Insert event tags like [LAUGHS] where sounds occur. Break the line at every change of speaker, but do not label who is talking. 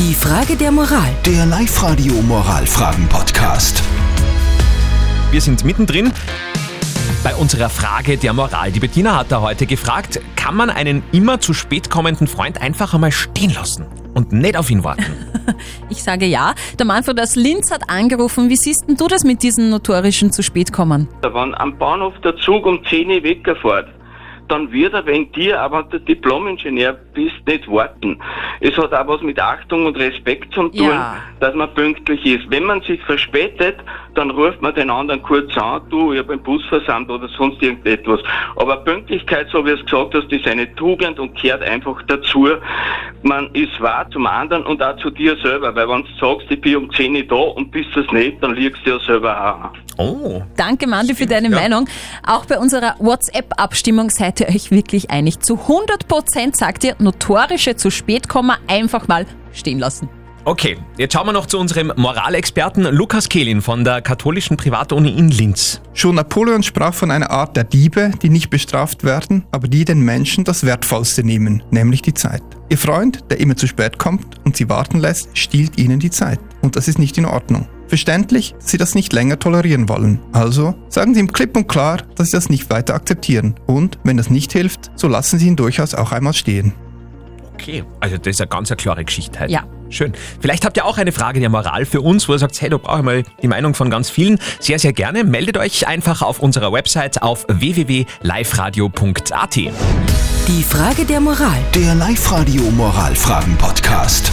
Die Frage der Moral.
Der Live-Radio Moralfragen-Podcast.
Wir sind mittendrin bei unserer Frage der Moral. Die Bettina hat da heute gefragt, kann man einen immer zu spät kommenden Freund einfach einmal stehen lassen und nicht auf ihn warten? [LAUGHS]
Ich sage ja. Der Manfred aus Linz hat angerufen. Wie siehst denn du das mit diesen notorischen zu spät kommen?
Wenn am Bahnhof der Zug um 10 Uhr wegfährt, dann wird er wegen dir, aber du Diplom-Ingenieur bist, nicht warten. Es hat auch was mit Achtung und Respekt zu tun,
Ja.
dass man pünktlich ist. Wenn man sich verspätet, dann ruft man den anderen kurz an, du, ich habe einen Bus versandt oder sonst irgendetwas. Aber Pünktlichkeit, so wie es gesagt hast, ist eine Tugend und kehrt einfach dazu. Man ist wahr zum anderen und auch zu dir selber, weil wenn du sagst, ich bin um 10 Uhr da und bist das nicht, dann liegst du ja selber auch an.
Oh,
Danke, Mandy, für deine
ja.
Meinung. Auch bei unserer WhatsApp-Abstimmung seid ihr euch wirklich einig. Zu 100% sagt ihr, notorische zu spät kommen einfach mal stehen lassen.
okay. Jetzt schauen wir noch zu unserem Moralexperten Lukas Kehlin von der katholischen Privatuni in Linz.
Schon Napoleon sprach von einer Art der Diebe, die nicht bestraft werden, aber die den Menschen das Wertvollste nehmen, nämlich die Zeit. Ihr Freund, der immer zu spät kommt und sie warten lässt, stiehlt ihnen die Zeit. Und das ist nicht in Ordnung. Verständlich, dass sie das nicht länger tolerieren wollen. Also sagen Sie ihm klipp und klar, dass Sie das nicht weiter akzeptieren. Und wenn das nicht hilft, so lassen Sie ihn durchaus auch einmal stehen.
Okay, also das ist eine ganz eine klare Geschichte heute.
Ja.
Schön. Vielleicht habt ihr auch eine Frage der Moral für uns, wo ihr sagt, hey, da brauche ich mal die Meinung von ganz vielen. Sehr, sehr gerne. Meldet euch einfach auf unserer Website auf www.liveradio.at.
Die Frage der Moral.
Der Live-Radio Moralfragen-Podcast.